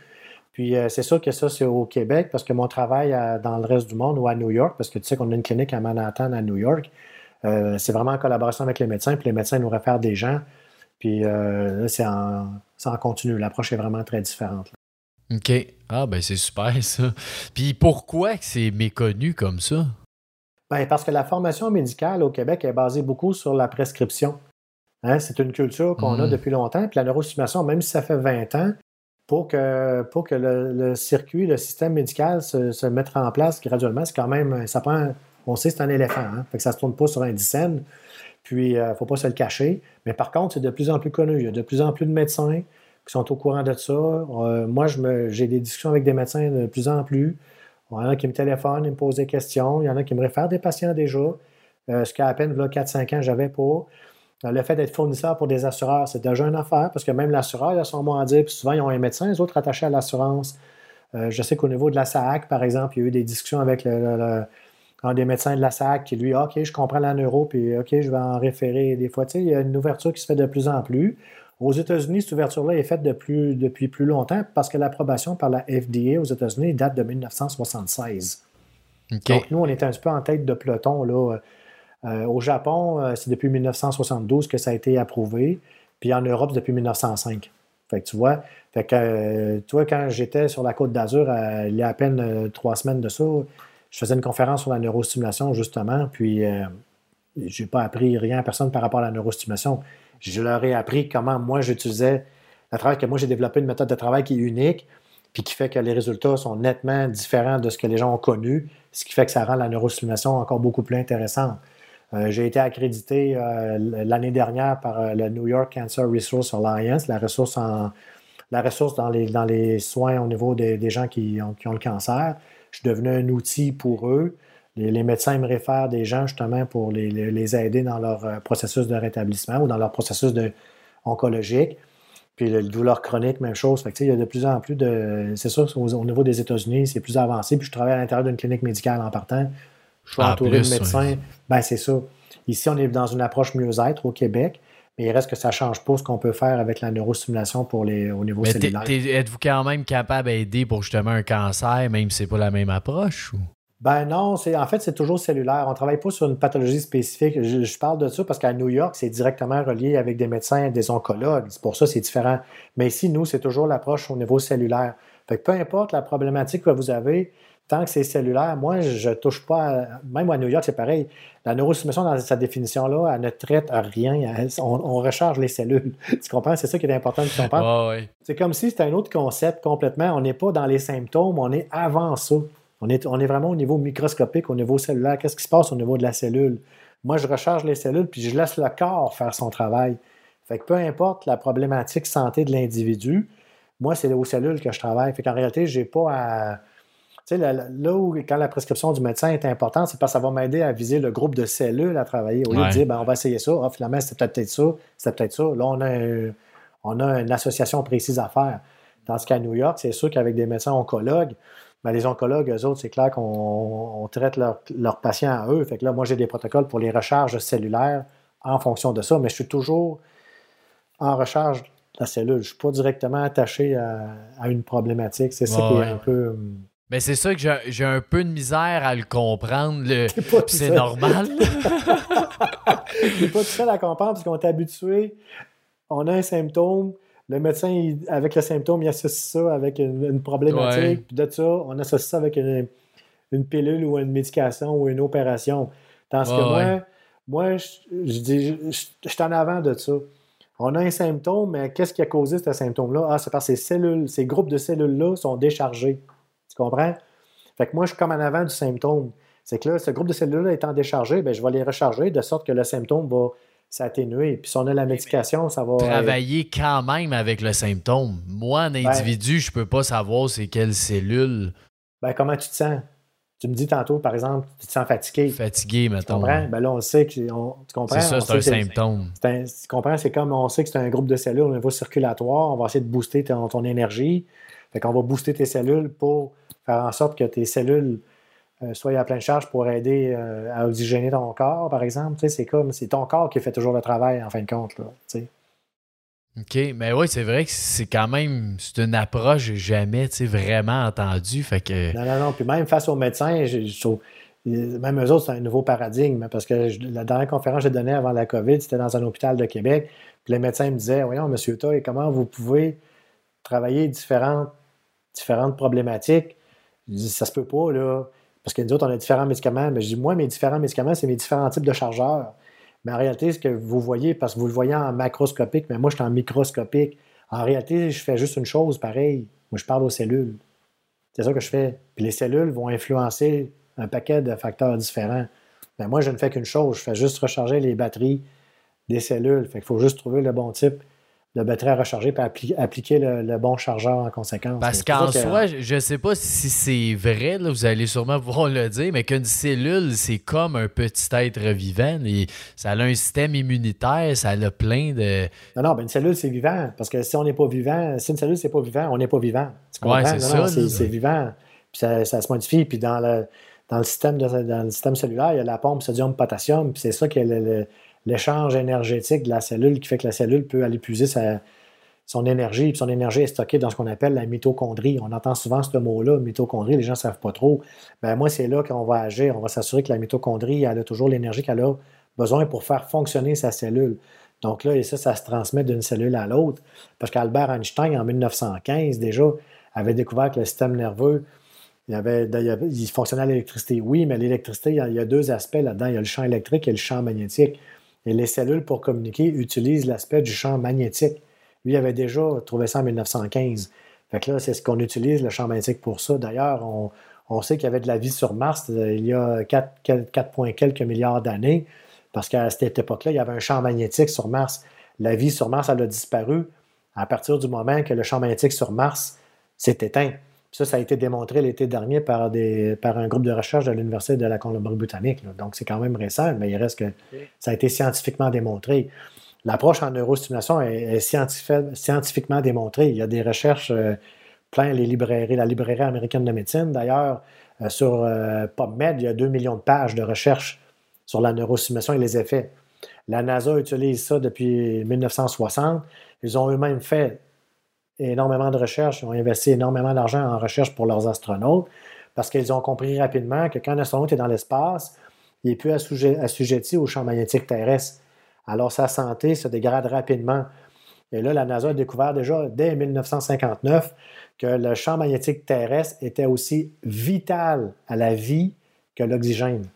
Puis euh, c'est sûr que ça, c'est au Québec, parce que mon travail dans le reste du monde ou à New York, parce que tu sais qu'on a une clinique à Manhattan, à New York, Euh, c'est vraiment en collaboration avec les médecins, puis les médecins nous réfèrent des gens. Puis euh, là, c'est en, en, continu. L'approche est vraiment très différente. OK. Ah, ben c'est super ça. Puis pourquoi c'est méconnu comme ça? Ben, parce que la formation médicale au Québec est basée beaucoup sur la prescription. Hein, c'est une culture qu'on a hmm. depuis longtemps. Puis la neurostimulation, même si ça fait 20 ans, pour que, pour que le, circuit, le système médical se, mette en place graduellement, c'est quand même, ça prend, on sait c'est un éléphant, hein, fait que ça ne se tourne pas sur un dizaine, puis il euh, ne faut pas se le cacher. Mais par contre, c'est de plus en plus connu. Il y a de plus en plus de médecins qui sont au courant de ça. Euh, moi, j'ai des discussions avec des médecins de plus en plus. Il y en a qui me téléphonent, ils me posent des questions. Il y en a qui me réfèrent des patients déjà. Euh, ce qu'à peine, 4-5 ans, j'avais pas. Euh, le fait d'être fournisseur pour des assureurs, c'est déjà une affaire parce que même l'assureur, il a son mot à dire. Puis souvent, ils ont un médecin, les autres attachés à l'assurance. Euh, je sais qu'au niveau de la SAC, par exemple, il y a eu des discussions avec un des médecins de la SAC qui lui, OK, je comprends la neuro, puis OK, je vais en référer des fois. Tu sais, il y a une ouverture qui se fait de plus en plus. Aux États-Unis, cette ouverture-là est faite depuis, depuis plus longtemps parce que l'approbation par la FDA aux États-Unis date de 1976. Donc, nous, on est un peu en tête de peloton. Là. Euh, au Japon, euh, c'est depuis 1972 que ça a été approuvé. Puis en Europe, c'est depuis 1905. Fait que tu vois, fait que, euh, toi, quand j'étais sur la côte d'Azur, il y a à peine trois semaines de ça, je faisais une conférence sur la neurostimulation, justement, puis je n'ai pas appris rien à personne par rapport à la neurostimulation. Je leur ai appris comment moi j'utilisais, à travers que moi j'ai développé une méthode de travail qui est unique, puis qui fait que les résultats sont nettement différents de ce que les gens ont connu, ce qui fait que ça rend la neurostimulation encore beaucoup plus intéressante. Euh, j'ai été accrédité euh, l'année dernière par euh, le New York Cancer Resource Alliance, la ressource, en, la ressource dans, les, dans les soins au niveau des, gens qui ont, qui ont, le cancer. Je suis devenu un outil pour eux. Les, médecins me réfèrent des gens justement pour les, les, aider dans leur processus de rétablissement ou dans leur processus de, oncologique. Puis le, douleur chronique, même chose. Fait il y a de plus en plus de. C'est sûr, au, au niveau des États-Unis, c'est plus avancé. Puis je travaille à l'intérieur d'une clinique médicale en partant. Je suis entouré de médecins. Ben, c'est ça. Ici, on est dans une approche mieux-être au Québec, mais il reste que ça ne change pas ce qu'on peut faire avec la neurostimulation pour les, au niveau cellulaire. Êtes-vous quand même capable d'aider pour justement un cancer, même si ce n'est pas la même approche? Ou? Ben non, en fait, c'est toujours cellulaire. On ne travaille pas sur une pathologie spécifique. Je, parle de ça parce qu'à New York, c'est directement relié avec des médecins, des oncologues. C'est pour ça c'est différent. Mais ici, nous, c'est toujours l'approche au niveau cellulaire. Fait que peu importe la problématique que vous avez, tant que c'est cellulaire, moi, je ne touche pas, même à New York, c'est pareil. La neurostimulation, dans sa définition-là, elle ne traite rien. on, recharge les cellules. tu comprends? C'est ça qui est important de comprendre. C'est comme si c'était un autre concept complètement. On n'est pas dans les symptômes, on est avant ça. On est, on est vraiment au niveau microscopique, au niveau cellulaire. Qu'est-ce qui se passe au niveau de la cellule? Moi, je recharge les cellules, puis je laisse le corps faire son travail. Fait que peu importe la problématique santé de l'individu, moi, c'est aux cellules que je travaille. Fait qu'en réalité, je n'ai pas à sais, là, où, quand la prescription du médecin est importante, c'est parce que ça va m'aider à viser le groupe de cellules à travailler. Au lieu de dire, ben, on va essayer ça, ah, finalement, c'est peut-être ça, c'est peut-être ça. Là, on a, on a une association précise à faire. Dans ce cas, à New York, c'est sûr qu'avec des médecins oncologues, ben, les oncologues, eux autres, c'est clair qu'on traite leurs patients à eux. Fait que là, moi, j'ai des protocoles pour les recharges cellulaires en fonction de ça, mais je suis toujours en recharge de la cellule. Je ne suis pas directement attaché à, une problématique. C'est ça qui est un peu. Mais c'est ça que j'ai un peu de misère à le comprendre. Le... C'est normal. C'est pas tout seul à comprendre parce qu'on est habitué. On a un symptôme. Le médecin, avec le symptôme, il associe ça avec une, problématique. Puis de ça, on associe ça avec une, pilule ou une médication ou une opération. Tandis que moi, moi, je, dis, je, suis en avant de ça. On a un symptôme, mais qu'est-ce qui a causé ce symptôme-là? Ah, c'est parce que ces cellules, ces groupes de cellules-là sont déchargés. Tu comprends? Fait que moi, je suis comme en avant du symptôme. C'est que là, ce groupe de cellules-là étant déchargé, bien, je vais les recharger de sorte que le symptôme va s'atténuer. Puis si on a la médication, ça va. Travailler quand même avec le symptôme. Moi, un ben individu, je peux pas savoir c'est quelle cellule. Ben, comment tu te sens? Tu me dis tantôt, par exemple, tu te sens fatigué. Fatigué, mettons. Tu comprends? Ben là, on sait que. tu comprends? C'est ça, c'est un symptôme. tu comprends? C'est comme on sait que c'est un groupe de cellules au niveau circulatoire. On va essayer de booster ton, ton énergie. Fait qu'on va booster tes cellules pour faire en sorte que tes cellules euh, soient à pleine charge pour aider euh, à oxygéner ton corps, par exemple. C'est comme, c'est ton corps qui fait toujours le travail, en fin de compte. Là, OK, mais oui, c'est vrai que c'est quand même c'est une approche jamais vraiment entendue. Fait que... Non, non, non. Puis même face aux médecins, même eux autres, c'est un nouveau paradigme, parce que la dernière conférence que j'ai donnée avant la COVID, c'était dans un hôpital de Québec. Puis les médecins me disaient Voyons, monsieur Toy, comment vous pouvez travailler différentes, différentes problématiques? Je dis Ça se peut pas, là. Parce que nous autres, on a différents médicaments. Mais je dis Moi, mes différents médicaments, c'est mes différents types de chargeurs. Mais en réalité, ce que vous voyez, parce que vous le voyez en macroscopique, mais moi, je suis en microscopique. En réalité, je fais juste une chose pareil. Moi, je parle aux cellules. C'est ça que je fais. Puis les cellules vont influencer un paquet de facteurs différents. Mais moi, je ne fais qu'une chose, je fais juste recharger les batteries des cellules. Fait qu'il faut juste trouver le bon type de batterie à recharger et appliquer le, bon chargeur en conséquence. Parce qu'en soi, je ne sais pas si c'est vrai, vous allez sûrement pouvoir le dire, mais qu'une cellule, c'est comme un petit être vivant. Et ça a un système immunitaire, ça a plein de. Non, non, ben une cellule, c'est vivant. Parce que si on n'est pas vivant, si une cellule, c'est pas vivant, on n'est pas vivant. Oui, c'est ça. C'est vivant. Puis ça, ça, se modifie. Puis dans le dans le système, dans le système cellulaire, il y a la pompe sodium-potassium, puis c'est ça qui est l'échange énergétique de la cellule qui fait que la cellule peut aller puiser son énergie, puis son énergie est stockée dans ce qu'on appelle la mitochondrie. On entend souvent ce mot-là, mitochondrie, les gens ne savent pas trop. Ben moi, c'est là qu'on va agir. On va s'assurer que la mitochondrie, a toujours l'énergie qu'elle a besoin pour faire fonctionner sa cellule. Donc là, et ça, ça se transmet d'une cellule à l'autre. Parce qu'Albert Einstein, en 1915, déjà, avait découvert que le système nerveux il, il fonctionnait à l'électricité, oui, mais l'électricité, il, y a deux aspects là-dedans. Il y a le champ électrique et le champ magnétique. Et les cellules, pour communiquer, utilisent l'aspect du champ magnétique. Lui, avait déjà trouvé ça en 1915. Fait que là, c'est ce qu'on utilise, le champ magnétique, pour ça. D'ailleurs, on, sait qu'il y avait de la vie sur Mars euh, il y a 4, 4, quelques milliards d'années, parce qu'à cette époque-là, il y avait un champ magnétique sur Mars. La vie sur Mars, elle a disparu à partir du moment que le champ magnétique sur Mars s'est éteint. Ça, ça a été démontré l'été dernier par, des, par un groupe de recherche de l'Université de la Colombie-Britannique. Donc, c'est quand même récent, mais il reste que ça a été scientifiquement démontré. L'approche en neurostimulation est, scientifiquement démontrée. Il y a des recherches euh, plein les librairies, la librairie américaine de médecine. D'ailleurs, euh, sur euh, PubMed, il y a 2 millions de pages de recherche sur la neurostimulation et les effets. La NASA utilise ça depuis 1960. Ils ont eux-mêmes fait énormément de recherche, ils ont investi énormément d'argent en recherche pour leurs astronautes parce qu'ils ont compris rapidement que quand un astronaute est dans l'espace, il est plus assujetti au champ magnétique terrestre. Alors sa santé se dégrade rapidement. Et là, la NASA a découvert déjà dès 1959 que le champ magnétique terrestre était aussi vital à la vie que l'oxygène.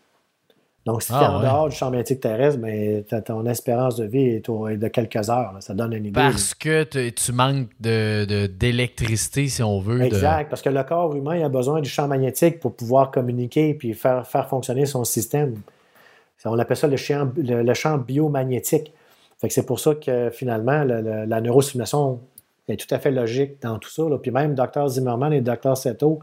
Donc, si tu es ah, en dehors du champ magnétique terrestre, ben, ton espérance de vie est, de quelques heures. Ça donne une idée. Parce que tu manques d'électricité, si on veut. Exact, parce que le corps humain a besoin du champ magnétique pour pouvoir communiquer et faire, faire fonctionner son système. On appelle ça le champ, le, champ biomagnétique. c'est pour ça que finalement, la neurostimulation est tout à fait logique dans tout ça. Puis même Dr Zimmerman et Dr Seto,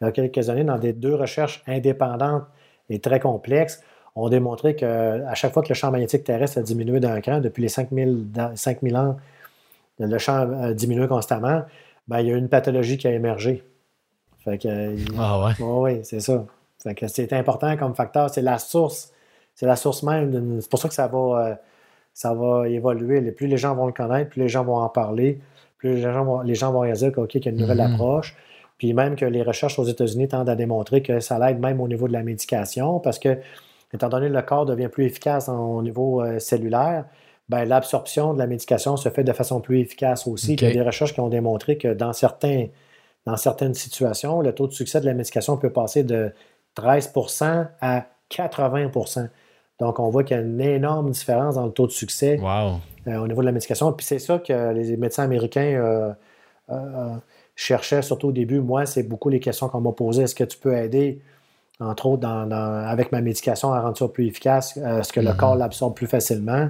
il y a quelques années, dans des deux recherches indépendantes et très complexes, ont démontré qu'à chaque fois que le champ magnétique terrestre a diminué d'un cran, depuis les 5000, 5000 ans, le champ a diminué constamment, ben, il y a une pathologie qui a émergé. Fait que, ah ouais? oui, c'est ça. que c'est important comme facteur. C'est la source. C'est la source même. C'est pour ça que ça va, euh, ça va évoluer. Plus les gens vont le connaître, plus les gens vont en parler, plus les gens vont, les gens vont réaliser qu'il y a une nouvelle mm-hmm. approche. Puis même que les recherches aux États-Unis tendent à démontrer que ça l'aide même au niveau de la médication parce que étant donné que le corps devient plus efficace au niveau euh, cellulaire, ben, l'absorption de la médication se fait de façon plus efficace aussi. Il y a des recherches qui ont démontré que dans, certains, dans certaines situations, le taux de succès de la médication peut passer de 13% à 80% Donc, on voit qu'il y a une énorme différence dans le taux de succès euh, au niveau de la médication. Puis c'est ça que les médecins américains euh, cherchaient, surtout au début. Moi, c'est beaucoup les questions qu'on m'a posées. Est-ce que tu peux aider entre autres avec ma médication à rendre ça plus efficace, est euh, ce que le mhm. corps l'absorbe plus facilement.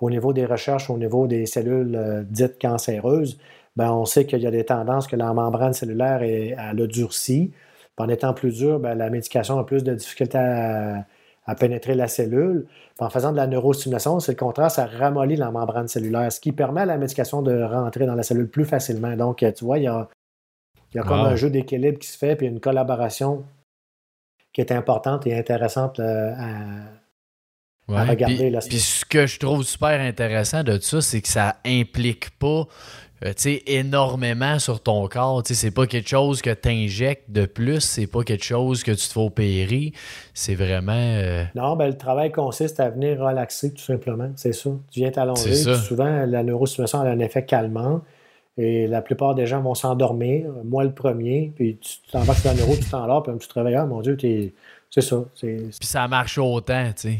au niveau des recherches, au niveau des cellules euh, dites cancéreuses, ben, on sait qu'il y a des tendances que la membrane cellulaire est, elle a durci. en étant plus dure, ben, la médication a plus de difficultés à, pénétrer la cellule. en faisant de la neurostimulation, c'est le contraire, ça ramollit la membrane cellulaire, ce qui permet à la médication de rentrer dans la cellule plus facilement. Donc, tu vois, il y a, comme un jeu d'équilibre qui se fait, puis une collaboration qui est importante et intéressante euh, à regarder puis, puis ce que je trouve super intéressant de ça, c'est que ça implique pas euh, énormément sur ton corps. C'est pas quelque chose que tu injectes de plus, c'est pas quelque chose que tu te fais opérer. C'est vraiment. Euh, non, ben, le travail consiste à venir relaxer tout simplement. C'est ça. Tu viens t'allonger. Souvent, la neurostimulation a un effet calmant. Et la plupart des gens vont s'endormir, moi le premier, puis tu t'en vas sur la neuro, tu t'endors, puis tu te réveilles, ah, mon Dieu, c'est ça. Puis ça marche autant, tu sais.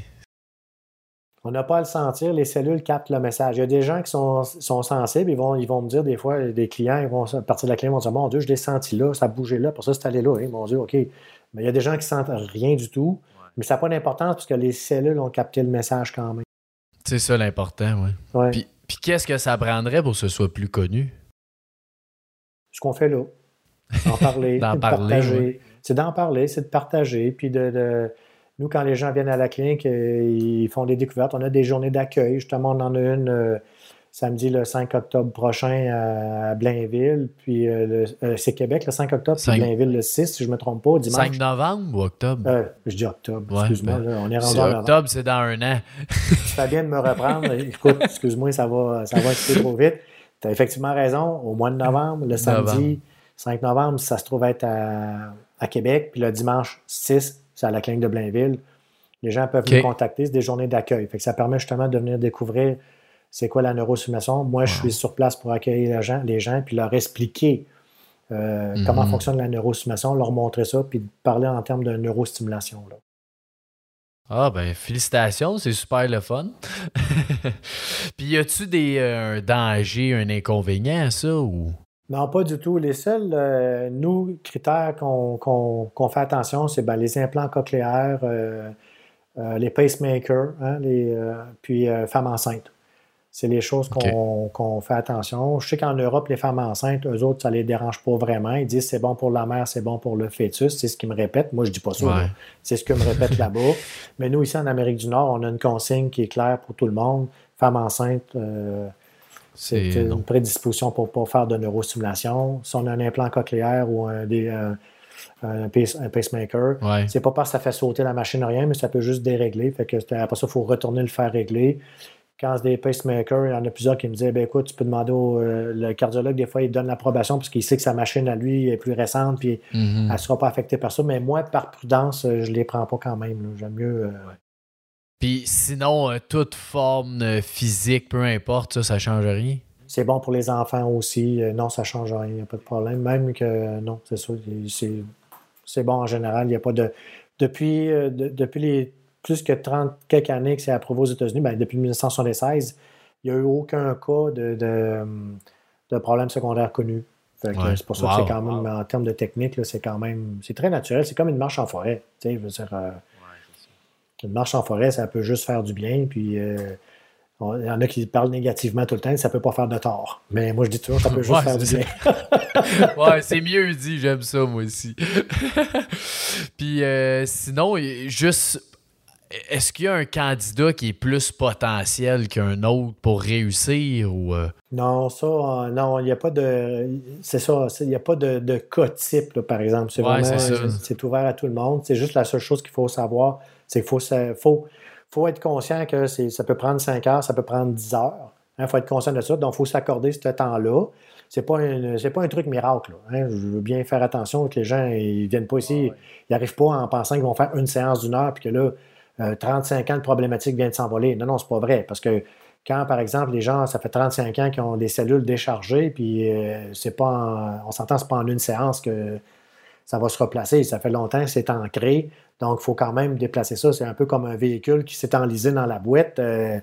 On n'a pas à le sentir, les cellules captent le message. Il y a des gens qui sont, sensibles, ils vont, ils vont me dire des fois, des clients, ils vont partir de la clinique, vont dire Mon Dieu, je l'ai senti là, ça a bougé là, pour ça c'est allé là. mon Dieu, OK. Mais il y a des gens qui sentent rien du tout, mais ça n'a pas d'importance parce que les cellules ont capté le message quand même. C'est ça l'important, oui. Puis, puis qu'est-ce que ça prendrait pour que ce soit plus connu? Ce qu'on fait là. En parler. d'en parler. C'est d'en parler, c'est de partager, puis de nous, quand les gens viennent à la clinique, euh, ils font des découvertes. On a des journées d'accueil. Justement, on en a une euh, samedi le 5 octobre prochain à Blainville. Puis euh, c'est Québec le 5 octobre, c'est Blainville le 6, si je ne me trompe pas, dimanche. 5 novembre ou octobre? je dis octobre, excuse-moi. Ben, on est rendu en octobre, c'est dans un an. tu bien de me reprendre. Écoute, excuse-moi, ça va, ça va un petit peu trop vite. Tu as effectivement raison. Au mois de novembre, le samedi 5 novembre, ça se trouve être à, à Québec. Puis le dimanche 6, c'est à la clinique de Blainville. Les gens peuvent nous contacter, c'est des journées d'accueil. ça permet justement de venir découvrir c'est quoi la neurostimulation. Moi, je suis sur place pour accueillir les gens, les gens puis leur expliquer euh, comment mhm. fonctionne la neurostimulation, leur montrer ça, puis parler en termes de neurostimulation. Ah ben félicitations, c'est super le fun. puis y a-tu des euh, un danger, un inconvénient à ça ou? Non, pas du tout. Les seuls, euh, nous, critères qu'on fait attention, c'est ben, les implants cochléaires, euh, euh, les pacemakers, hein, les, puis femmes enceintes. C'est les choses qu'on fait attention. Je sais qu'en Europe, les femmes enceintes, eux autres, ça ne les dérange pas vraiment. Ils disent c'est bon pour la mère, c'est bon pour le fœtus. C'est ce qu'ils me répètent. Moi, je ne dis pas ça. C'est ce que me répètent là-bas. Mais nous, ici, en Amérique du Nord, on a une consigne qui est claire pour tout le monde. Femmes enceintes, c'est une prédisposition pour ne pas faire de neurostimulation. Si on a un implant cochléaire ou un, pacemaker, c'est pas parce que ça fait sauter la machine rien, mais ça peut juste dérégler. Fait que après ça, il faut retourner le faire régler. Quand c'est des pacemakers, il y en a plusieurs qui me disaient ben, écoute, tu peux demander au euh, le cardiologue, des fois, il donne l'approbation parce qu'il sait que sa machine à lui est plus récente puis mm-hmm. elle ne sera pas affectée par ça. Mais moi, par prudence, je ne les prends pas quand même. J'aime mieux. Euh, puis sinon, euh, toute forme euh, physique, peu importe, ça, ça change rien? C'est bon pour les enfants aussi. Euh, non, ça change rien, il n'y a pas de problème. Même que non, c'est ça. C'est bon en général. Il n'y a pas de. Depuis, depuis les plus que 30 quelques années que c'est approuvé aux États-Unis, ben, depuis 1976, il n'y a eu aucun cas de, de, problème secondaire connu. C'est pour ça que c'est quand même, en termes de technique, c'est quand même. C'est très naturel. C'est comme une marche en forêt. Je veux dire, une marche en forêt, ça peut juste faire du bien. Puis euh, il y en a qui parlent négativement tout le temps, ça ne peut pas faire de tort. Mais moi, je dis toujours, ça peut juste faire du bien. ouais, c'est mieux dit, j'aime ça, moi aussi. Puis euh, sinon, juste. Est-ce qu'il y a un candidat qui est plus potentiel qu'un autre pour réussir ou euh? Non, ça, non, il n'y a pas de. C'est ça, il n'y a pas de, de cas type, par exemple. C'est vraiment. C'est ouvert à tout le monde. C'est juste la seule chose qu'il faut savoir c'est qu'il faut, faut, être conscient que ça peut prendre 5 heures, ça peut prendre 10 heures. Il hein, faut être conscient de ça. Donc, il faut s'accorder ce temps-là. Ce n'est pas, un, pas un truc miracle. Hein. Je veux bien faire attention que les gens ne viennent pas ici, ils n'arrivent pas en pensant qu'ils vont faire une séance d'une heure puis que là, 35 euh, ans de problématique vient de s'envoler. Non, non, c'est pas vrai. Parce que quand, par exemple, les gens, ça fait 35 ans qu'ils ont des cellules déchargées, puis euh, c'est pas on s'entend, c'est pas en une séance que ça va se replacer. Ça fait longtemps que c'est ancré. Donc, il faut quand même déplacer ça. C'est un peu comme un véhicule qui s'est enlisé dans la boîte. Euh,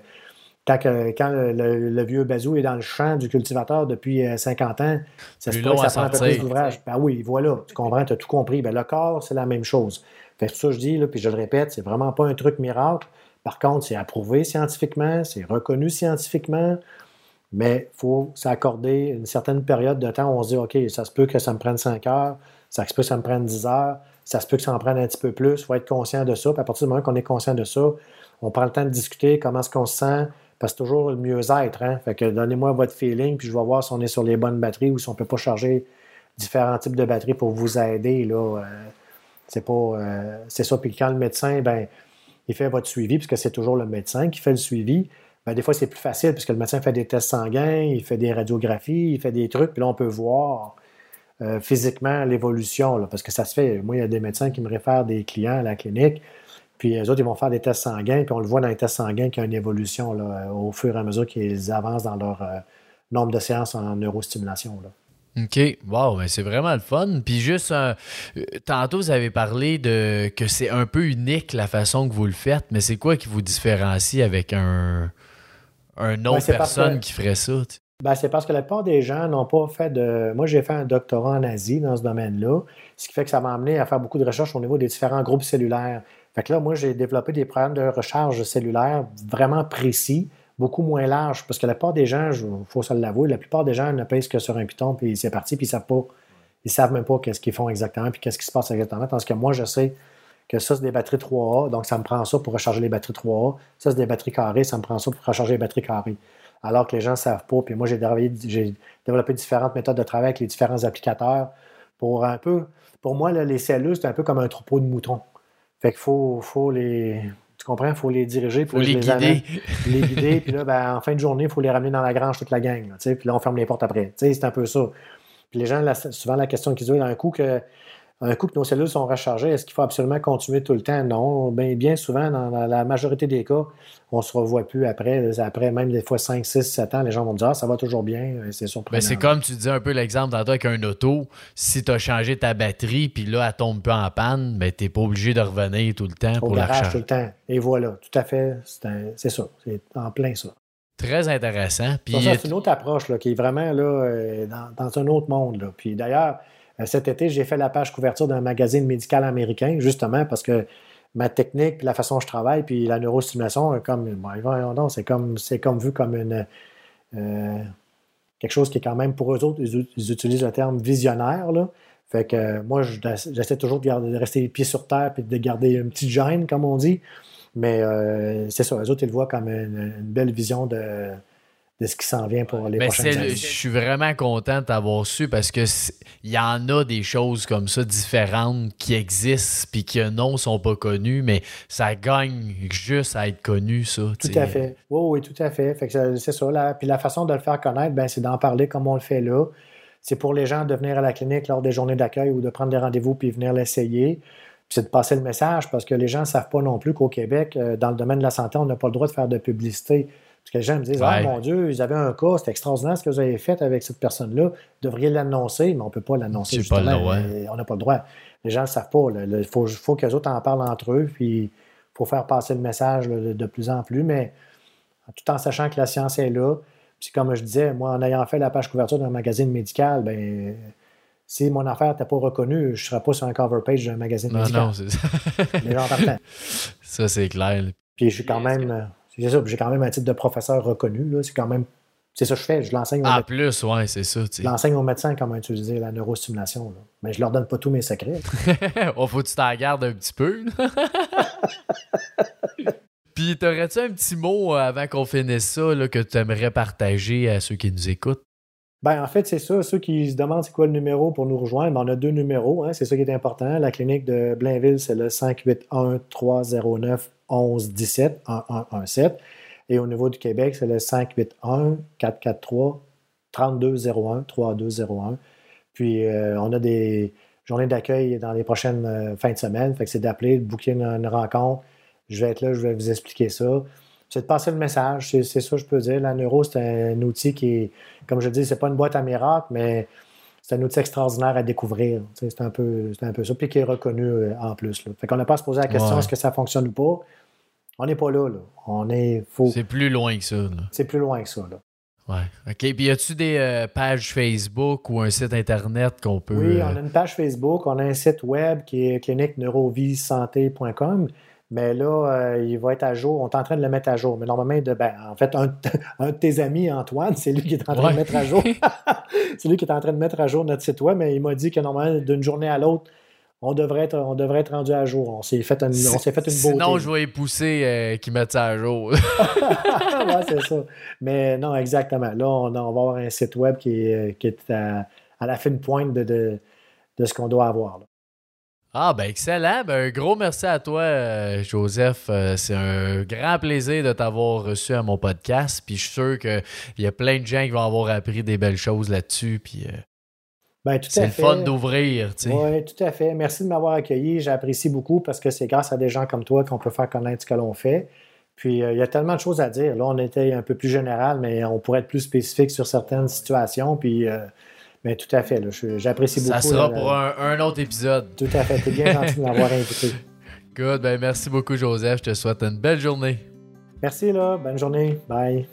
quand, le, vieux bazou est dans le champ du cultivateur depuis 50 euh, ans, ça se peut que ça prend un peu plus d'ouvrage. Ben oui, voilà, tu comprends, tu as tout compris. Ben, le corps, c'est la même chose. Fait que ça, je dis, puis je le répète, c'est vraiment pas un truc miracle. Par contre, c'est approuvé scientifiquement, c'est reconnu scientifiquement, mais il faut s'accorder une certaine période de temps où on se dit, OK, ça se peut que ça me prenne 5 heures, ça se peut que ça me prenne 10 heures, ça se peut que ça en prenne un petit peu plus. Il faut être conscient de ça. Puis à partir du moment qu'on est conscient de ça, on prend le temps de discuter comment est-ce qu'on se sent, parce que c'est toujours le mieux-être. Hein? Fait que donnez-moi votre feeling, puis je vais voir si on est sur les bonnes batteries ou si on ne peut pas charger différents types de batteries pour vous aider. Euh, c'est pas. Euh, c'est ça. Puis quand le médecin, ben, il fait votre suivi, puisque c'est toujours le médecin qui fait le suivi. Ben, des fois, c'est plus facile, puisque le médecin fait des tests sanguins, il fait des radiographies, il fait des trucs, puis là, on peut voir euh, physiquement l'évolution, parce que ça se fait. Moi, il y a des médecins qui me réfèrent des clients à la clinique, puis les autres, ils vont faire des tests sanguins, puis on le voit dans les tests sanguins qu'il y a une évolution là, au fur et à mesure qu'ils avancent dans leur euh, nombre de séances en neurostimulation. Là. OK. Wow, mais c'est vraiment le fun. Puis juste, euh, tantôt, vous avez parlé de que c'est un peu unique la façon que vous le faites, mais c'est quoi qui vous différencie avec un, un autre personne qui ferait ça? Ben, c'est parce que la plupart des gens n'ont pas fait de. Moi, j'ai fait un doctorat en Asie dans ce domaine-là, ce qui fait que ça m'a amené à faire beaucoup de recherches au niveau des différents groupes cellulaires. Fait que là, moi, j'ai développé des programmes de recharge cellulaire vraiment précis beaucoup moins large, parce que la plupart des gens, il faut se l'avouer, la plupart des gens ne pèsent que sur un piton, puis c'est parti, puis ils savent pas, ils savent même pas qu'est-ce qu'ils font exactement, puis qu'est-ce qui se passe exactement, parce que moi, je sais que ça, c'est des batteries 3A, donc ça me prend ça pour recharger les batteries 3A. Ça, c'est des batteries carrées, ça me prend ça pour recharger les batteries carrées. Alors que les gens ne savent pas, puis moi, j'ai développé différentes méthodes de travail avec les différents applicateurs pour un peu, pour moi, les cellules, c'est un peu comme un troupeau de moutons. Fait qu'il faut les tu comprends? Il faut les diriger. Il faut les, guider. les guider. Puis là, ben, en fin de journée, il faut les ramener dans la grange, toute la gang. puis là, on ferme les portes après. C'est un peu ça. Puis les gens, souvent, la question qu'ils ont, un coup que un coup que nos cellules sont rechargées, est-ce qu'il faut absolument continuer tout le temps? Non. Bien, bien souvent, dans la majorité des cas, on ne se revoit plus après. Après, même des fois 5, 6, 7 ans, les gens vont dire ah, ça va toujours bien. C'est surprenant. c'est comme tu disais un peu l'exemple tantôt avec un auto. Si tu as changé ta batterie, puis là, elle tombe peu en panne, ben, tu n'es pas obligé de revenir tout le temps pour la recharger. tout le temps. Et voilà, tout à fait. C'est ça. C'est en plein ça. Très intéressant. Puis... C'est une autre approche là, qui est vraiment là, euh, dans, dans un autre monde. Là. Puis d'ailleurs, euh, cet été, j'ai fait la page couverture d'un magazine médical américain, justement parce que ma technique, la façon dont je travaille, puis la neurostimulation, comme, c'est comme, c'est comme vu comme une, euh, quelque chose qui est quand même pour eux autres, ils, utilisent le terme visionnaire. Là. Fait que moi, j'essaie toujours de, rester les pieds sur terre puis de garder une petite gêne, comme on dit. Mais euh, c'est ça, eux autres, ils le voient comme une belle vision de, de ce qui s'en vient pour les prochaines années. Je suis vraiment content d'avoir su parce que il y en a des choses comme ça différentes qui existent puis qui non sont pas connues, mais ça gagne juste à être connu, ça. Tout à fait. Oui, oui, tout à fait. fait c'est ça. Là. Puis la façon de le faire connaître, ben, c'est d'en parler comme on le fait là. C'est pour les gens de venir à la clinique lors des journées d'accueil ou de prendre des rendez-vous puis venir l'essayer. Puis c'est de passer le message parce que les gens ne savent pas non plus qu'au Québec, euh, dans le domaine de la santé, on n'a pas le droit de faire de publicité. Parce que les gens me disent Ah mon Dieu, ils avaient un cas, c'est extraordinaire ce que vous avez fait avec cette personne-là. Vous devriez l'annoncer, mais on ne peut pas l'annoncer. Pas on n'a pas le droit. Les gens ne le savent pas. Il faut, faut qu'eux autres en parlent entre eux, puis il faut faire passer le message de plus en plus, mais tout en sachant que la science est là. Puis comme je disais, moi, en ayant fait la page couverture d'un magazine médical, ben si mon affaire n'était pas reconnue, je ne serais pas sur un cover page d'un magazine médical. Non, c'est ça. Les gens Ça, c'est clair. Puis je suis quand même c'est ça, j'ai quand même un titre de professeur reconnu. C'est quand même. C'est ça que je fais. Je l'enseigne Ah, plus, ouais, c'est ça. Je l'enseigne aux médecins comment utiliser la neurostimulation. Mais je leur donne pas tous mes secrets. oh, faut que tu t'en gardes un petit peu. Puis, t'aurais-tu un petit mot euh, avant qu'on finisse ça que tu aimerais partager à ceux qui nous écoutent? Ben, en fait, c'est ça. Ceux qui se demandent c'est quoi le numéro pour nous rejoindre, ben, on a deux numéros. Hein, c'est ça qui est important. La clinique de Blainville, c'est le 581 309 11 17 1117. Et au niveau du Québec, c'est le 581 443 3201 3201. Puis euh, on a des journées d'accueil dans les prochaines euh, fins de semaine. C'est d'appeler, de booker une, rencontre. Je vais être là, je vais vous expliquer ça. C'est de passer le message, c'est ça que je peux dire. La neuro, c'est un outil qui comme je dis, c'est pas une boîte à miracles, mais c'est un outil extraordinaire à découvrir. C'est un, peu, un peu ça, puis qui est reconnu euh, en plus. Là. Fait qu'on n'a pas à se poser la question est-ce que ça fonctionne ou pas? On n'est pas là, là. On est faux. C'est plus loin que ça. C'est plus loin que ça. Là. Ouais. OK. Puis y a-tu des euh, pages Facebook ou un site Internet qu'on peut. Oui, on a une page Facebook, on a un site web qui est clinique-neurovisanté.com. Mais là, euh, il va être à jour. On est en train de le mettre à jour. Mais normalement, de, ben, en fait, un, de tes amis, Antoine, c'est lui qui est en train de mettre à jour. c'est lui qui est en train de mettre à jour notre site web, mais il m'a dit que normalement, d'une journée à l'autre, on devrait être, on devrait être rendu à jour. On s'est fait, une, on s'est fait une beauté. Sinon, je vais y pousser euh, qu'ils mettent ça à jour. ouais, c'est ça. Mais non, exactement. Là, on, va avoir un site web qui est, qui est à, la fine pointe de, de, ce qu'on doit avoir. Ah, ben excellent. Ben, un gros merci à toi, euh, Joseph. Euh, c'est un grand plaisir de t'avoir reçu à mon podcast. Puis je suis sûr qu'il y a plein de gens qui vont avoir appris des belles choses là-dessus. Puis. Euh, ben, c'est le fun d'ouvrir. Oui, tout à fait. Merci de m'avoir accueilli. J'apprécie beaucoup parce que c'est grâce à des gens comme toi qu'on peut faire connaître ce que l'on fait. Puis il y a tellement de choses à dire. Là, on était un peu plus général, mais on pourrait être plus spécifique sur certaines situations. Puis mais tout à fait, j'apprécie beaucoup. Ça sera pour un, autre épisode. Tout à fait, t'es bien gentil de m'avoir invité. Good, ben merci beaucoup Joseph, je te souhaite une belle journée. Merci là, bonne journée, bye.